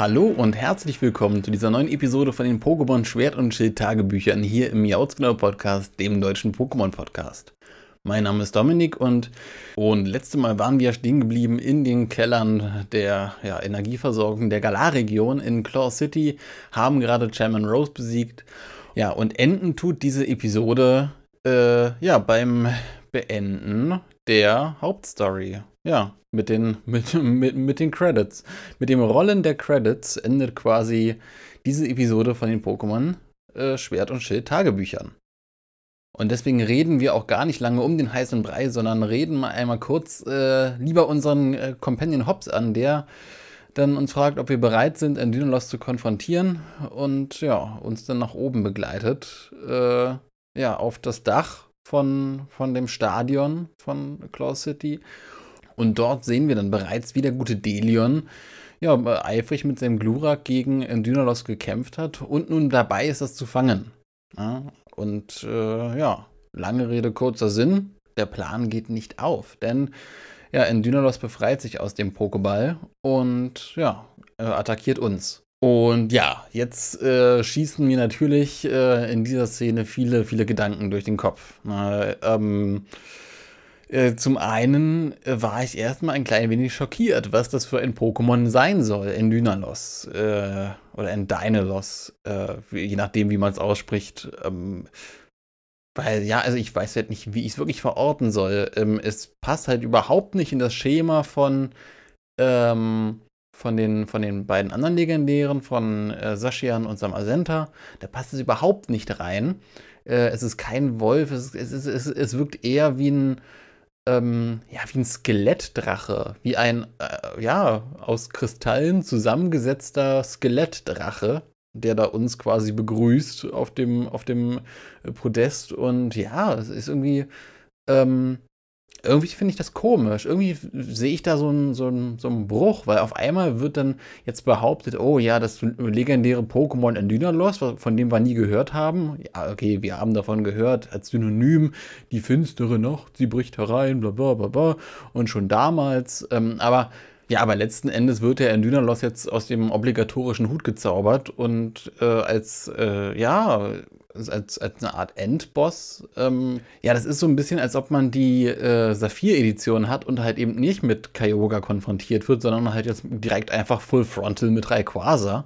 Hallo und herzlich willkommen zu dieser neuen Episode von den Pokémon Schwert und Schild Tagebüchern hier im Jautzknall Podcast, dem deutschen Pokémon Podcast. Mein Name ist Dominik und, und letzte Mal waren wir stehen geblieben in den Kellern der ja, Energieversorgung der Galar-Region in Claw City, haben gerade Chairman Rose besiegt. Ja, und enden tut diese Episode äh, ja beim Beenden der Hauptstory. Ja, mit den, mit, mit, mit den Credits. Mit dem Rollen der Credits endet quasi diese Episode von den Pokémon äh, Schwert und Schild Tagebüchern. Und deswegen reden wir auch gar nicht lange um den heißen Brei, sondern reden mal einmal kurz äh, lieber unseren äh, Companion Hobbs an, der dann uns fragt, ob wir bereit sind, Endynolos zu konfrontieren und ja, uns dann nach oben begleitet. Äh, ja, auf das Dach von, von dem Stadion von Claw City und dort sehen wir dann bereits, wie der gute Delion ja, eifrig mit seinem Glurak gegen Dynalos gekämpft hat und nun dabei ist, das zu fangen. Ja, und äh, ja, lange Rede, kurzer Sinn. Der Plan geht nicht auf, denn ja, Endynalos befreit sich aus dem Pokéball und ja, attackiert uns. Und ja, jetzt äh, schießen mir natürlich äh, in dieser Szene viele, viele Gedanken durch den Kopf. Äh, ähm, äh, zum einen äh, war ich erstmal ein klein wenig schockiert, was das für ein Pokémon sein soll in Dynalos äh, oder in Dynalos, äh, je nachdem, wie man es ausspricht. Ähm, weil, ja, also ich weiß halt nicht, wie ich es wirklich verorten soll. Ähm, es passt halt überhaupt nicht in das Schema von, ähm, von, den, von den beiden anderen Legendären, von äh, Sashian und Samazenta. Da passt es überhaupt nicht rein. Äh, es ist kein Wolf, es, es, es, es wirkt eher wie ein ähm, ja, wie ein Skelettdrache, wie ein, äh, ja, aus Kristallen zusammengesetzter Skelettdrache, der da uns quasi begrüßt auf dem, auf dem Podest. Und ja, es ist irgendwie, ähm, irgendwie finde ich das komisch. Irgendwie sehe ich da so einen, so, so einen Bruch, weil auf einmal wird dann jetzt behauptet, oh ja, das legendäre Pokémon Endynalos, von dem wir nie gehört haben. Ja, okay, wir haben davon gehört als Synonym, die finstere Nacht, sie bricht herein, bla bla bla bla. Und schon damals, ähm, aber ja, aber letzten Endes wird der Endynalos jetzt aus dem obligatorischen Hut gezaubert und äh, als, äh, ja, als, als eine Art Endboss. Ähm, ja, das ist so ein bisschen, als ob man die äh, Saphir-Edition hat und halt eben nicht mit Kyogre konfrontiert wird, sondern halt jetzt direkt einfach Full Frontal mit Rayquaza.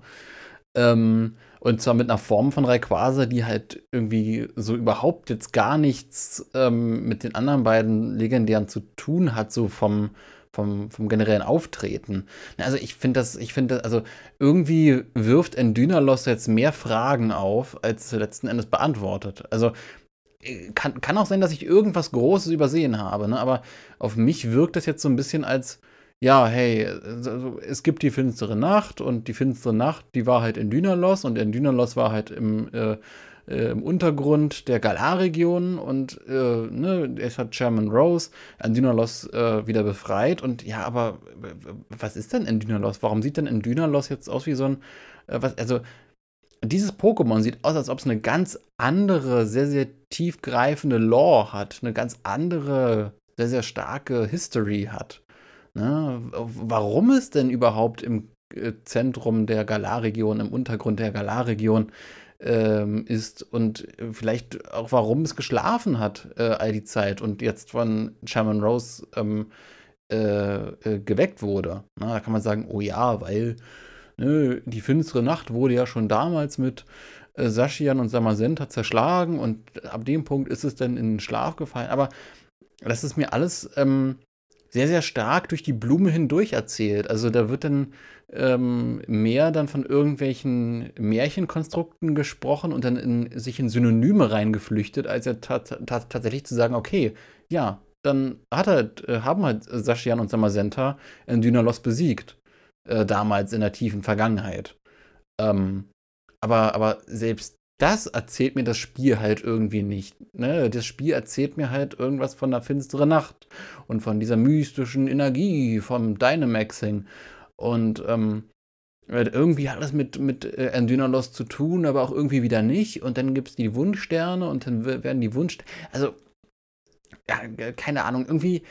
Ähm, und zwar mit einer Form von Rayquaza, die halt irgendwie so überhaupt jetzt gar nichts ähm, mit den anderen beiden Legendären zu tun hat, so vom, vom, vom generellen Auftreten. Also ich finde das, ich finde, also irgendwie wirft Endynalos jetzt mehr Fragen auf, als letzten Endes beantwortet. Also äh, kann, kann auch sein, dass ich irgendwas Großes übersehen habe, ne? aber auf mich wirkt das jetzt so ein bisschen als, ja, hey, also es gibt die finstere Nacht und die finstere Nacht, die war halt in Dynalos und in Dynalos war halt im äh, äh, im Untergrund der Galar-Region und äh, ne, es hat Chairman Rose Endynalos äh, wieder befreit. Und ja, aber was ist denn Endynalos? Warum sieht denn Endynalos jetzt aus wie so ein, äh, was, also dieses Pokémon sieht aus, als ob es eine ganz andere, sehr, sehr tiefgreifende Lore hat, eine ganz andere, sehr, sehr starke History hat. Ne? Warum es denn überhaupt im äh, Zentrum der Galar-Region, im Untergrund der Galar-Region ähm, ist und vielleicht auch warum es geschlafen hat äh, all die Zeit und jetzt von Chairman Rose ähm, äh, äh, geweckt wurde. Na, da kann man sagen, oh ja, weil ne, die finstere Nacht wurde ja schon damals mit äh, Sashian und Samazenta zerschlagen und ab dem Punkt ist es dann in den Schlaf gefallen. Aber das ist mir alles ähm, sehr, sehr stark durch die Blume hindurch erzählt. Also da wird dann ähm, mehr dann von irgendwelchen Märchenkonstrukten gesprochen und dann in, sich in Synonyme reingeflüchtet, als ja tatsächlich zu sagen, okay, ja, dann hat halt, äh, haben halt Saschian und Samazenta in Dynalos besiegt. Äh, damals in der tiefen Vergangenheit. Ähm, aber, aber selbst das erzählt mir das Spiel halt irgendwie nicht. Ne? Das Spiel erzählt mir halt irgendwas von der finsteren Nacht und von dieser mystischen Energie, vom Dynamaxing. Und ähm, irgendwie hat das mit, mit äh, Endynalos zu tun, aber auch irgendwie wieder nicht. Und dann gibt es die Wunschsterne und dann werden die Wunsch. Also, ja, keine Ahnung, irgendwie,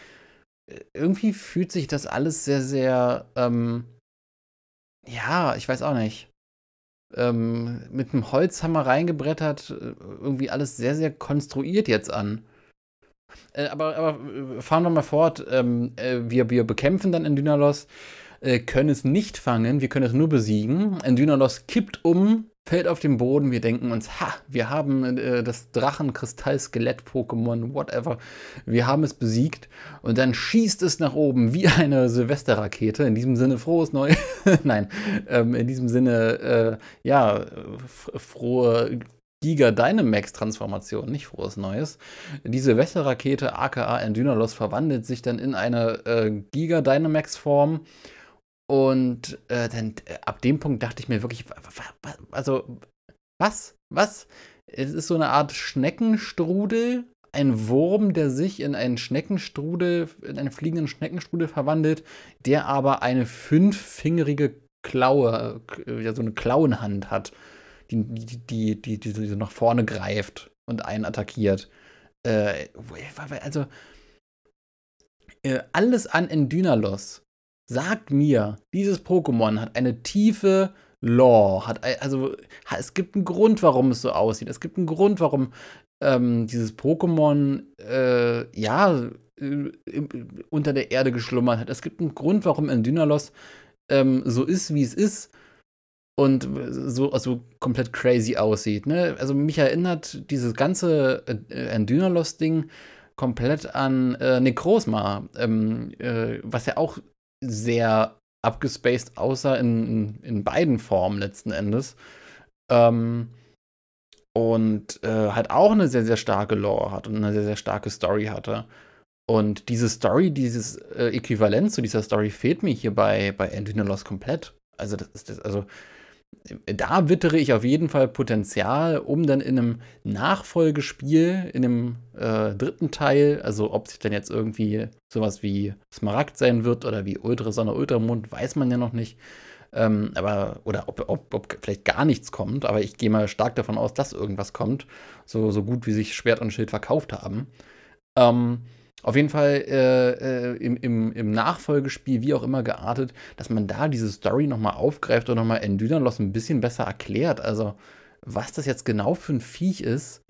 irgendwie fühlt sich das alles sehr, sehr ähm, ja, ich weiß auch nicht. Ähm, mit einem Holzhammer reingebrettert, äh, irgendwie alles sehr, sehr konstruiert jetzt an. Äh, aber, aber äh, fahren wir mal fort. Ähm, äh, wir, wir bekämpfen dann Endynalos, äh, können es nicht fangen, wir können es nur besiegen. Endynalos kippt um, fällt auf den Boden. Wir denken uns, ha, wir haben äh, das Drachenkristall-Skelett-Pokémon, whatever. Wir haben es besiegt. Und dann schießt es nach oben wie eine Silvesterrakete. In diesem Sinne frohes Neues. Nein, ähm, in diesem Sinne, äh, ja, frohe Giga Dynamax Transformation, nicht frohes Neues. Diese Wässerrakete aka Endynalos verwandelt sich dann in eine äh, Giga Dynamax Form und äh, dann äh, ab dem Punkt dachte ich mir wirklich, also was, was? Es ist so eine Art Schneckenstrudel, ein Wurm, der sich in einen Schneckenstrudel, in einen fliegenden Schneckenstrudel verwandelt, der aber eine fünffingerige Klaue, äh, ja, so eine Klauenhand hat die, die, die, die, die nach vorne greift und einen attackiert. Äh, also, äh, alles an Endynalos sagt mir, dieses Pokémon hat eine tiefe Lore, hat also es gibt einen Grund, warum es so aussieht. Es gibt einen Grund, warum ähm, dieses Pokémon äh, ja äh, unter der Erde geschlummert hat. Es gibt einen Grund, warum Endynalos ähm, so ist, wie es ist und so also komplett crazy aussieht. Ne? Also mich erinnert dieses ganze äh, Endynalos-Ding komplett an äh, Necrozma, ähm, äh, was ja auch sehr abgespaced aussah in, in, beiden Formen letzten Endes. Ähm, und äh, halt auch eine sehr, sehr starke Lore hat und eine sehr, sehr starke Story hatte. Und diese Story, dieses äh, Äquivalent zu dieser Story fehlt mir hier bei, bei Endynalos komplett. Also, das ist das, also da wittere ich auf jeden Fall Potenzial, um dann in einem Nachfolgespiel, in einem äh, dritten Teil, also ob sich dann jetzt irgendwie sowas wie Smaragd sein wird oder wie Ultrasonne, Ultramond, weiß man ja noch nicht. Ähm, aber, oder ob, ob, ob, vielleicht gar nichts kommt, aber ich gehe mal stark davon aus, dass irgendwas kommt. So, so gut wie sich Schwert und Schild verkauft haben. Ähm, auf jeden Fall äh, äh, im, im, im, Nachfolgespiel, wie auch immer geartet, dass man da diese Story nochmal aufgreift und nochmal Endynalos ein bisschen besser erklärt. Also, was das jetzt genau für ein Viech ist,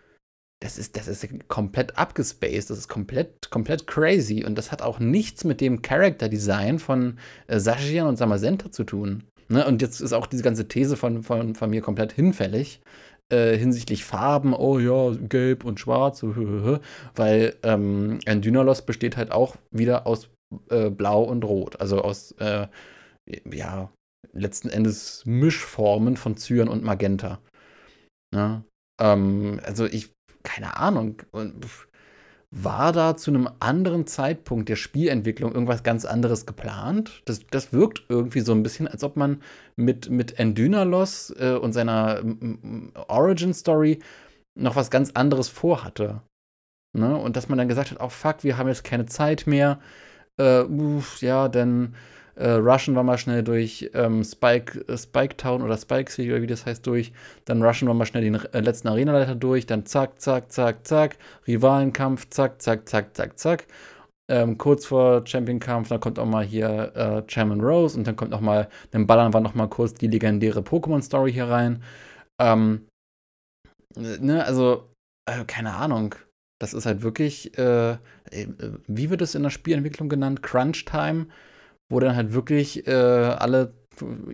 das ist, das ist komplett abgespaced, das ist komplett, komplett crazy und das hat auch nichts mit dem Character Design von äh, Sashian und Samazenta zu tun. Ne? Und jetzt ist auch diese ganze These von, von, von mir komplett hinfällig, äh, hinsichtlich Farben, oh ja, gelb und schwarz, weil ähm, ein Dynalos besteht halt auch wieder aus äh, blau und rot, also aus, äh, ja, letzten Endes Mischformen von Cyan und Magenta. Ja? Ähm, also ich, keine Ahnung. Und, pff, war da zu einem anderen Zeitpunkt der Spielentwicklung irgendwas ganz anderes geplant? Das, das wirkt irgendwie so ein bisschen, als ob man mit, mit Endynalos äh, und seiner Origin-Story noch was ganz anderes vorhatte. Ne? Und dass man dann gesagt hat, oh fuck, wir haben jetzt keine Zeit mehr. Äh, uff, ja, denn äh, rushen wir mal schnell durch ähm, Spike, äh, Spike Town oder Spike City oder wie das heißt durch. Dann rushen wir mal schnell den äh, letzten Arenaleiter durch. Dann zack, zack, zack, zack. Rivalenkampf, zack, zack, zack, zack, zack. Ähm, kurz vor Championkampf, dann kommt auch mal hier äh, Chairman Rose und dann kommt noch mal, dann ballern wir noch mal kurz die legendäre Pokémon-Story hier rein. Ähm, ne, also, äh, keine Ahnung. Das ist halt wirklich, äh, äh wie wird es in der Spielentwicklung genannt? Crunch Time wo dann halt wirklich äh, alle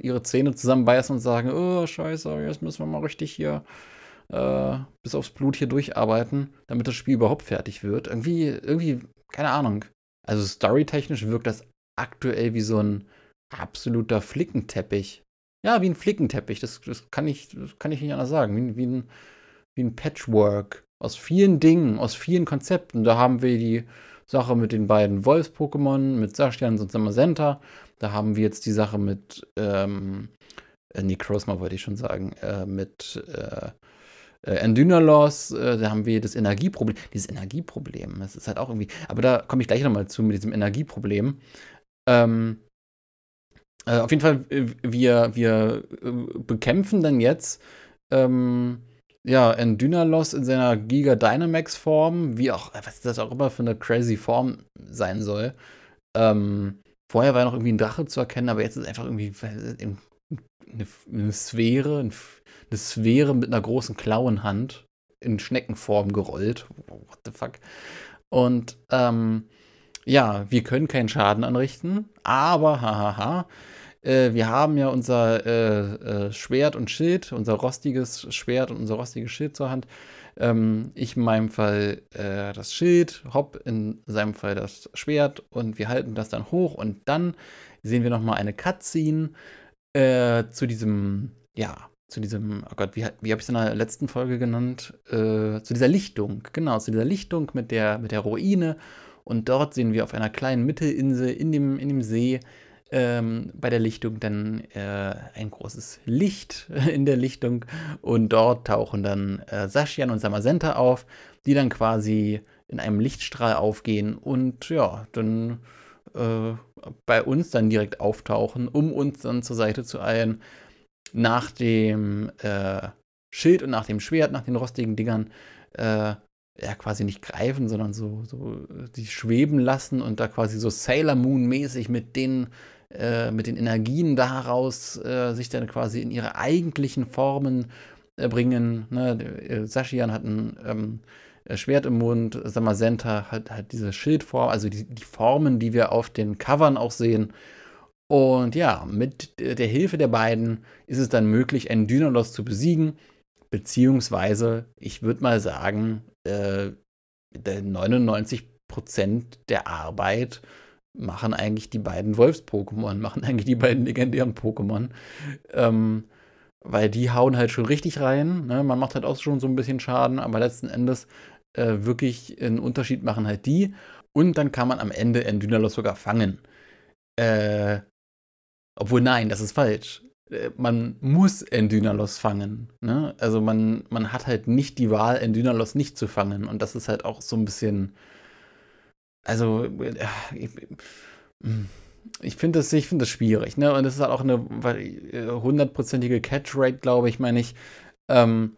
ihre Zähne zusammenbeißen und sagen, oh, scheiße, jetzt müssen wir mal richtig hier äh, bis aufs Blut hier durcharbeiten, damit das Spiel überhaupt fertig wird. Irgendwie, irgendwie, keine Ahnung. Also storytechnisch wirkt das aktuell wie so ein absoluter Flickenteppich. Ja, wie ein Flickenteppich, das, das, kann, ich, das kann ich nicht anders sagen. Wie, wie, ein, wie ein Patchwork aus vielen Dingen, aus vielen Konzepten. Da haben wir die Sache mit den beiden Wolfs-Pokémon, mit Sashians und Samazenta. Da haben wir jetzt die Sache mit, ähm, äh, wollte ich schon sagen, äh, mit äh, äh, Endynalos, äh, da haben wir das Energieproblem. Dieses Energieproblem, das ist halt auch irgendwie, aber da komme ich gleich nochmal zu mit diesem Energieproblem. Ähm, äh, auf jeden Fall, äh, wir, wir bekämpfen dann jetzt ähm, ja, in Dynalos in seiner Giga Dynamax Form, wie auch, was das auch immer für eine crazy Form sein soll. Ähm, vorher war noch irgendwie ein Drache zu erkennen, aber jetzt ist einfach irgendwie eine, eine Sphäre, eine Sphäre mit einer großen Klauenhand in Schneckenform gerollt. What the fuck? Und ähm, ja, wir können keinen Schaden anrichten, aber hahaha. Äh, wir haben ja unser äh, äh, Schwert und Schild, unser rostiges Schwert und unser rostiges Schild zur Hand. Ähm, ich in meinem Fall äh, das Schild, Hopp in seinem Fall das Schwert und wir halten das dann hoch und dann sehen wir nochmal eine Cutscene äh, zu diesem, ja, zu diesem, oh Gott, wie, wie habe ich es in der letzten Folge genannt? Zu dieser Lichtung, genau, zu dieser Lichtung mit der, mit der Ruine. Und dort sehen wir auf einer kleinen Mittelinsel in dem, in dem See ähm, bei der Lichtung dann äh, ein großes Licht in der Lichtung. Und dort tauchen dann äh, Saschian und Samazenta auf, die dann quasi in einem Lichtstrahl aufgehen und ja, dann äh, bei uns dann direkt auftauchen, um uns dann zur Seite zu eilen nach dem äh, Schild und nach dem Schwert, nach den rostigen Dingern, äh, ja, quasi nicht greifen, sondern so, so die schweben lassen und da quasi so Sailor Moon-mäßig mit den, äh, mit den Energien daraus äh, sich dann quasi in ihre eigentlichen Formen äh, bringen. Ne? Äh, Sashian hat ein ähm, Schwert im Mund, Samazenta hat, hat diese Schildform, also die, die Formen, die wir auf den Covern auch sehen. Und ja, mit der Hilfe der beiden ist es dann möglich, einen Dynalos zu besiegen. Beziehungsweise, ich würde mal sagen, äh, 99% der Arbeit machen eigentlich die beiden Wolfs-Pokémon, machen eigentlich die beiden legendären Pokémon. Ähm, weil die hauen halt schon richtig rein. Ne? Man macht halt auch schon so ein bisschen Schaden, aber letzten Endes äh, wirklich einen Unterschied machen halt die. Und dann kann man am Ende Endynalos sogar fangen. Äh, obwohl, nein, das ist falsch. Äh, man muss Endynalos fangen. Ne? Also man, man hat halt nicht die Wahl, Endynalos nicht zu fangen. Und das ist halt auch so ein bisschen. Also, äh, ich, ich finde das, find das schwierig. Ne? Und das ist halt auch eine äh, hundertprozentige Catch-Rate, glaube ich, meine ich. Ähm,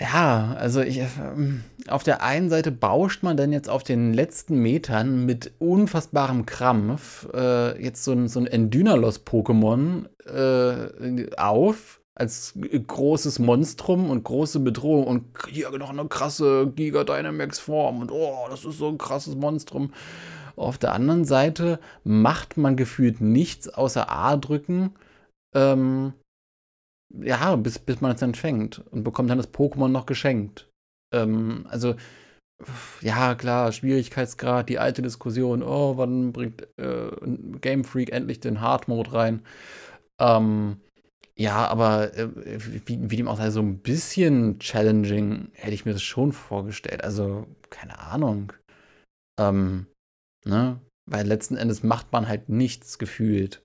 ja, also ich, ähm, auf der einen Seite bauscht man dann jetzt auf den letzten Metern mit unfassbarem Krampf äh, jetzt so ein, so ein Endynalos-Pokémon äh, auf als großes Monstrum und große Bedrohung und hier noch eine krasse Giga Dynamax Form und oh, das ist so ein krasses Monstrum. Auf der anderen Seite macht man gefühlt nichts außer A drücken. Ähm, ja, bis, bis man es dann fängt und bekommt dann das Pokémon noch geschenkt. Ähm, also, ja, klar, Schwierigkeitsgrad, die alte Diskussion, oh, wann bringt äh, Game Freak endlich den Hard Mode rein? Ähm, ja, aber äh, wie, wie dem auch sei, so ein bisschen challenging hätte ich mir das schon vorgestellt. Also, keine Ahnung. Ähm, ne? Weil letzten Endes macht man halt nichts gefühlt.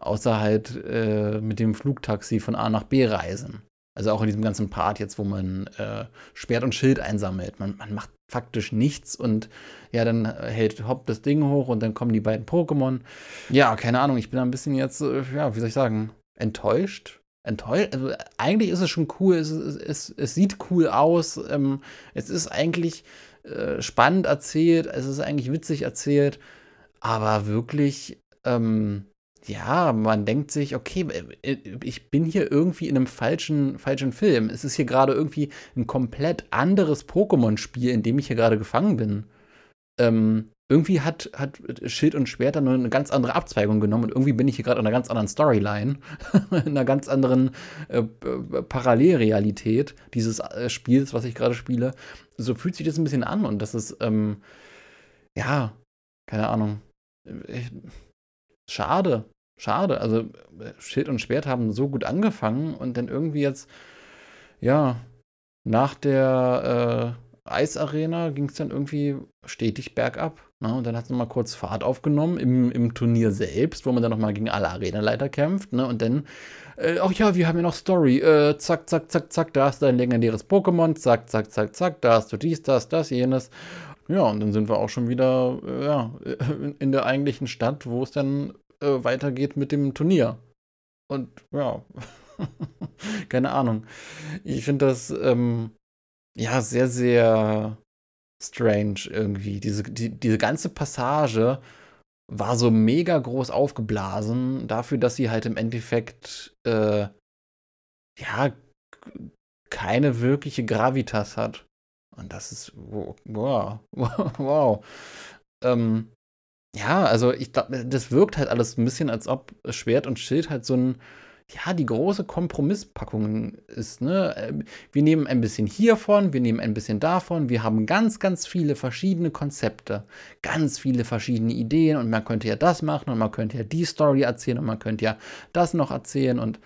Außer halt äh, mit dem Flugtaxi von A nach B reisen. Also auch in diesem ganzen Part jetzt, wo man äh, Schwert und Schild einsammelt. Man, man, macht faktisch nichts und ja, dann hält Hopp das Ding hoch und dann kommen die beiden Pokémon. Ja, keine Ahnung, ich bin ein bisschen jetzt, äh, ja, wie soll ich sagen, enttäuscht. Enttäuscht. Also eigentlich ist es schon cool, es, es, es, sieht cool aus. Ähm, es ist eigentlich äh, spannend erzählt, es ist eigentlich witzig erzählt, aber wirklich, ähm, ja, man denkt sich, okay, äh, äh, ich bin hier irgendwie in einem falschen, falschen Film. Es ist hier gerade irgendwie ein komplett anderes Pokémon-Spiel, in dem ich hier gerade gefangen bin. Ähm, irgendwie hat, hat Schild und Schwert dann eine ganz andere Abzweigung genommen und irgendwie bin ich hier gerade in einer ganz anderen Storyline, in einer ganz anderen äh, Parallelrealität dieses äh, Spiels, was ich gerade spiele. So fühlt sich das ein bisschen an und das ist, ähm, ja, keine Ahnung. Äh, schade. Schade. Also Schild und Schwert haben so gut angefangen und dann irgendwie jetzt, ja, nach der äh, Eisarena ging es dann irgendwie stetig bergab. Ne? Und dann hat es nochmal kurz Fahrt aufgenommen im, im Turnier selbst, wo man dann nochmal gegen alle Arenaleiter kämpft. Ne? Und dann, äh, ach ja, wir haben ja noch Story. Äh, zack, zack, zack, zack, da hast du ein legendäres Pokémon. Zack, zack, zack, zack, da hast du dies, das, das, jenes. Ja, und dann sind wir auch schon wieder äh, ja, in der eigentlichen Stadt, wo es dann äh, weitergeht mit dem Turnier. Und ja, keine Ahnung. Ich finde das ähm, ja sehr, sehr strange irgendwie. Diese, die, diese ganze Passage war so mega groß aufgeblasen dafür, dass sie halt im Endeffekt äh, ja keine wirkliche Gravitas hat. Und das ist wow, wow. Ähm, ja, also ich glaube, das wirkt halt alles ein bisschen, als ob Schwert und Schild halt so ein ja, die große Kompromisspackung ist, ne? Ähm, wir nehmen ein bisschen hiervon, wir nehmen ein bisschen davon, wir haben ganz, ganz viele verschiedene Konzepte, ganz viele verschiedene Ideen und man könnte ja das machen und man könnte ja die Story erzählen und man könnte ja das noch erzählen und,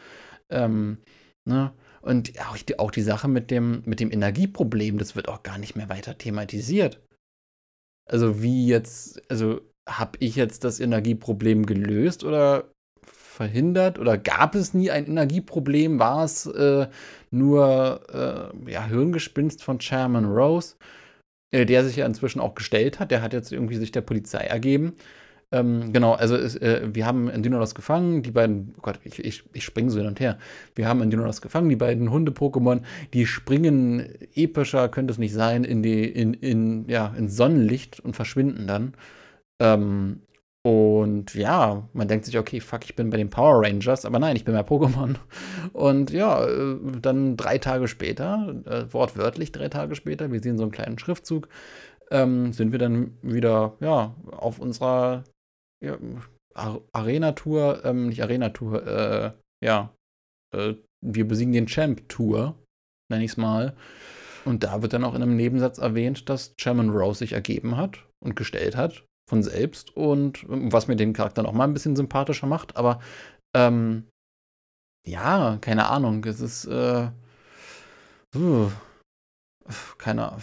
ähm, ne? Und auch die, auch die Sache mit dem, mit dem Energieproblem, das wird auch gar nicht mehr weiter thematisiert. Also wie jetzt, also habe ich jetzt das Energieproblem gelöst oder verhindert oder gab es nie ein Energieproblem? War es äh, nur äh, ja, Hirngespinst von Chairman Rose, äh, der sich ja inzwischen auch gestellt hat? Der hat jetzt irgendwie sich der Polizei ergeben. Ähm, genau, also es, äh, wir haben Endynolos gefangen, die beiden, oh Gott, ich, ich, ich springe so hin und her. Wir haben Endynolos gefangen, die beiden Hunde-Pokémon, die springen epischer, könnte es nicht sein, in die, in, in, ja, ins Sonnenlicht und verschwinden dann. Ähm, und ja, man denkt sich, okay, fuck, ich bin bei den Power Rangers, aber nein, ich bin bei Pokémon. Und ja, äh, dann drei Tage später, äh, wortwörtlich drei Tage später, wir sehen so einen kleinen Schriftzug, ähm, sind wir dann wieder, ja, auf unserer ja, Arena-Tour, ähm, nicht Arena-Tour, äh, ja, äh, wir besiegen den Champ-Tour, nenne ich es mal. Und da wird dann auch in einem Nebensatz erwähnt, dass Chairman Rose sich ergeben hat und gestellt hat von selbst und ähm, was mir den Charakter noch mal ein bisschen sympathischer macht. Aber ähm, ja, keine Ahnung. Es ist äh, uh, keine Ahnung.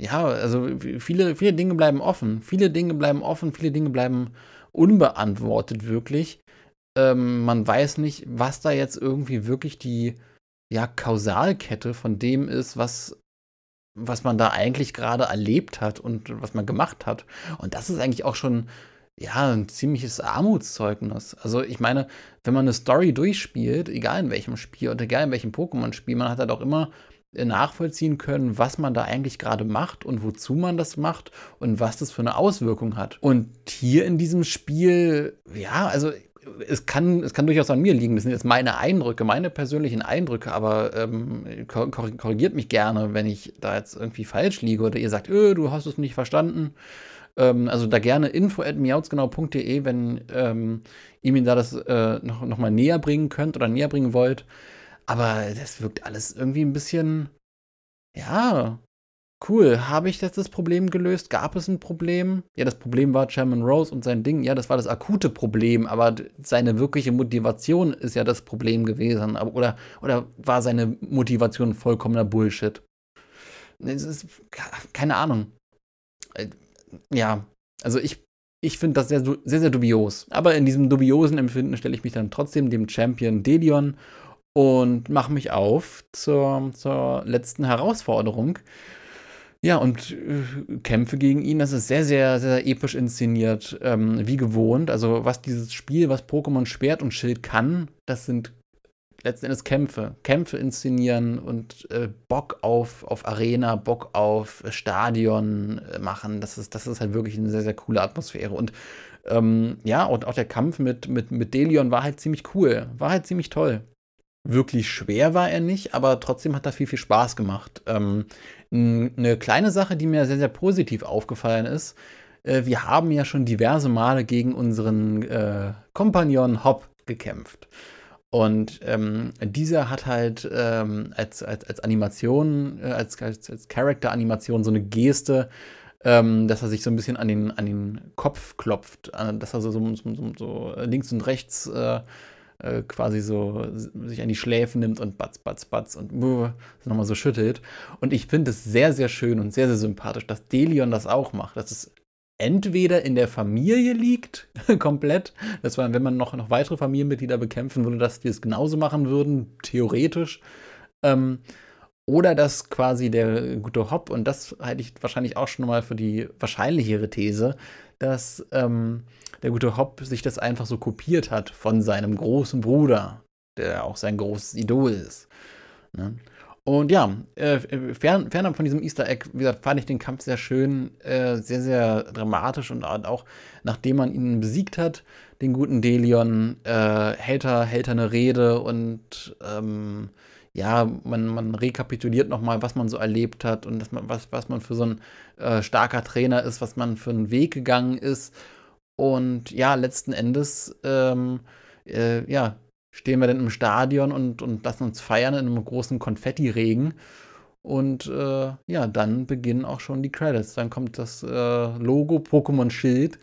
Ja, also viele, viele Dinge bleiben offen. Viele Dinge bleiben offen, viele Dinge bleiben unbeantwortet, wirklich. Ähm, man weiß nicht, was da jetzt irgendwie wirklich die ja, Kausalkette von dem ist, was was man da eigentlich gerade erlebt hat und was man gemacht hat. Und das ist eigentlich auch schon ja, ein ziemliches Armutszeugnis. Also ich meine, wenn man eine Story durchspielt, egal in welchem Spiel oder egal in welchem Pokémon-Spiel, man hat halt auch immer nachvollziehen können, was man da eigentlich gerade macht und wozu man das macht und was das für eine Auswirkung hat. Und hier in diesem Spiel, ja, also es kann, es kann durchaus an mir liegen. Das sind jetzt meine Eindrücke, meine persönlichen Eindrücke, aber ähm, korrigiert mich gerne, wenn ich da jetzt irgendwie falsch liege oder ihr sagt, öh, du hast es nicht verstanden. Ähm, also da gerne info at miauzgenau.de, wenn ähm, ihr mir da das äh, noch, noch mal näher bringen könnt oder näher bringen wollt. Aber das wirkt alles irgendwie ein bisschen, ja, Cool, habe ich jetzt das Problem gelöst? Gab es ein Problem? Ja, das Problem war Chairman Rose und sein Ding. Ja, das war das akute Problem, aber seine wirkliche Motivation ist ja das Problem gewesen. Oder, oder war seine Motivation vollkommener Bullshit? Es ist, keine Ahnung. Äh, ja, also ich, ich finde das sehr, sehr, sehr dubios. Aber in diesem dubiosen Empfinden stelle ich mich dann trotzdem dem Champion Delion und mache mich auf zur, zur letzten Herausforderung. Ja, und äh, Kämpfe gegen ihn, das ist sehr, sehr, sehr episch inszeniert, ähm, wie gewohnt. Also, was dieses Spiel, was Pokémon Schwert und Schild kann, das sind letzten Endes Kämpfe. Kämpfe inszenieren und äh, Bock auf, auf Arena, Bock auf Stadion äh, machen. Das ist, das ist halt wirklich eine sehr, sehr coole Atmosphäre. Und ähm, ja, und auch der Kampf mit, mit, mit Delion war halt ziemlich cool. War halt ziemlich toll. Wirklich schwer war er nicht, aber trotzdem hat er viel, viel Spaß gemacht. Ähm, eine kleine Sache, die mir sehr, sehr positiv aufgefallen ist, äh, wir haben ja schon diverse Male gegen unseren äh, Kompagnon Hop gekämpft. Und ähm, dieser hat halt ähm, als, als, als Animation, äh, als, als, als Character-Animation so eine Geste, ähm, dass er sich so ein bisschen an den, an den Kopf klopft, äh, dass er so, so, so, so links und rechts äh, äh, quasi so sich an die Schläfen nimmt und batz, batz, batz und nochmal so schüttelt. Und ich finde es sehr, sehr schön und sehr, sehr sympathisch, dass Delion das auch macht. Dass es entweder in der Familie liegt, komplett, dass man, wenn man noch, noch weitere Familienmitglieder bekämpfen würde, dass die es genauso machen würden, theoretisch. Ähm, oder dass quasi der gute Hopp, und das halte ich wahrscheinlich auch schon mal für die wahrscheinlichere These, dass ähm, der gute Hopp sich das einfach so kopiert hat von seinem großen Bruder, der auch sein großes Idol ist. Ne? Und ja, äh, fern, fernab von diesem Easter Egg, wie gesagt, fand ich den Kampf sehr schön, äh, sehr, sehr dramatisch und auch nachdem man ihn besiegt hat, den guten Delion, äh, hält, er, hält er eine Rede und ähm, ja, man, man rekapituliert nochmal, was man so erlebt hat und dass man, was, was man für so ein äh, starker Trainer ist, was man für einen Weg gegangen ist. Und ja, letzten Endes, ähm, äh, ja, stehen wir dann im Stadion und, und lassen uns feiern in einem großen Konfetti-Regen. Und äh, ja, dann beginnen auch schon die Credits. Dann kommt das äh, Logo Pokémon Schild.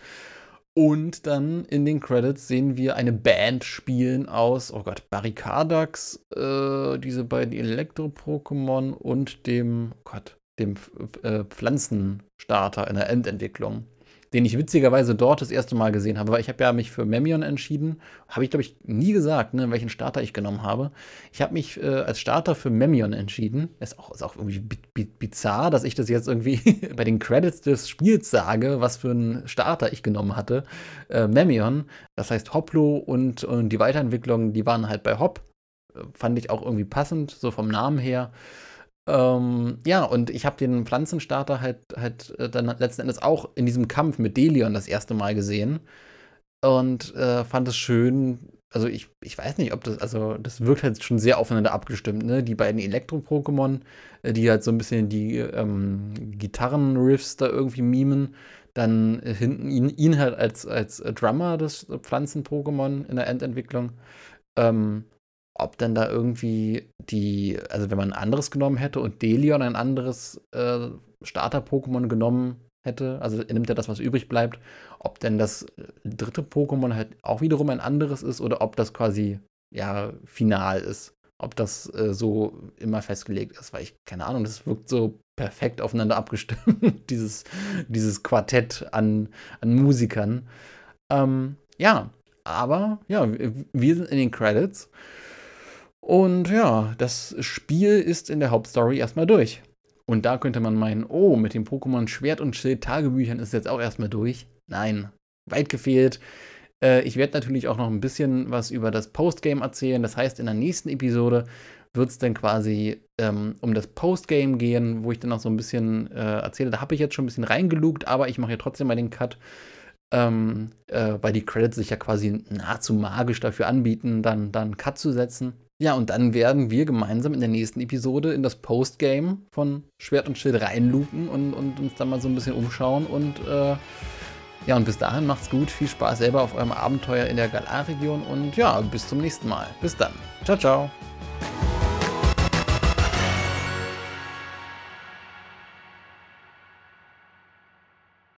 Und dann in den Credits sehen wir eine Band spielen aus, oh Gott, Barricadax, äh, diese beiden Elektro-Pokémon und dem, oh Gott, dem äh, Pflanzenstarter in der Endentwicklung den ich witzigerweise dort das erste Mal gesehen habe, weil ich habe ja mich für Memion entschieden. Habe ich, glaube ich, nie gesagt, ne, welchen Starter ich genommen habe. Ich habe mich äh, als Starter für Memion entschieden. Ist auch, ist auch irgendwie bizarr, dass ich das jetzt irgendwie bei den Credits des Spiels sage, was für einen Starter ich genommen hatte. Äh, Memion, das heißt Hoplo und, und die Weiterentwicklung, die waren halt bei Hop. Äh, fand ich auch irgendwie passend, so vom Namen her. Ähm, ja, und ich habe den Pflanzenstarter halt, halt äh, dann letzten Endes auch in diesem Kampf mit Delion das erste Mal gesehen und äh, fand es schön. Also ich, ich weiß nicht, ob das, also das wirkt halt schon sehr aufeinander abgestimmt, ne? Die beiden Elektro-Pokémon, äh, die halt so ein bisschen die ähm, Gitarren-Riffs da irgendwie mimen. Dann hinten ihn, ihn halt als, als Drummer des Pflanzen-Pokémon in der Endentwicklung. Ähm, ob dann da irgendwie die, also wenn man ein anderes genommen hätte und Delion ein anderes äh, Starter-Pokémon genommen hätte, also nimmt er das, was übrig bleibt, ob denn das dritte Pokémon halt auch wiederum ein anderes ist oder ob das quasi ja final ist. Ob das äh, so immer festgelegt ist, weil ich, keine Ahnung, das wirkt so perfekt aufeinander abgestimmt, dieses, dieses Quartett an, an Musikern. Ähm, ja, aber ja, wir sind in den Credits. Und ja, das Spiel ist in der Hauptstory erstmal durch. Und da könnte man meinen, oh, mit dem Pokémon Schwert und Schild Tagebüchern ist jetzt auch erstmal durch. Nein, weit gefehlt. Äh, ich werde natürlich auch noch ein bisschen was über das Postgame erzählen. Das heißt, in der nächsten Episode wird es dann quasi ähm, um das Postgame gehen, wo ich dann noch so ein bisschen äh, erzähle. Da habe ich jetzt schon ein bisschen reingelugt, aber ich mache ja trotzdem mal den Cut. Ähm, äh, weil die Credits sich ja quasi nahezu magisch dafür anbieten, dann, dann Cut zu setzen. Ja, und dann werden wir gemeinsam in der nächsten Episode in das Postgame von Schwert und Schild reinluken und, und uns dann mal so ein bisschen umschauen. Und äh, ja, und bis dahin macht's gut. Viel Spaß selber auf eurem Abenteuer in der Galar-Region und ja, bis zum nächsten Mal. Bis dann. Ciao, ciao.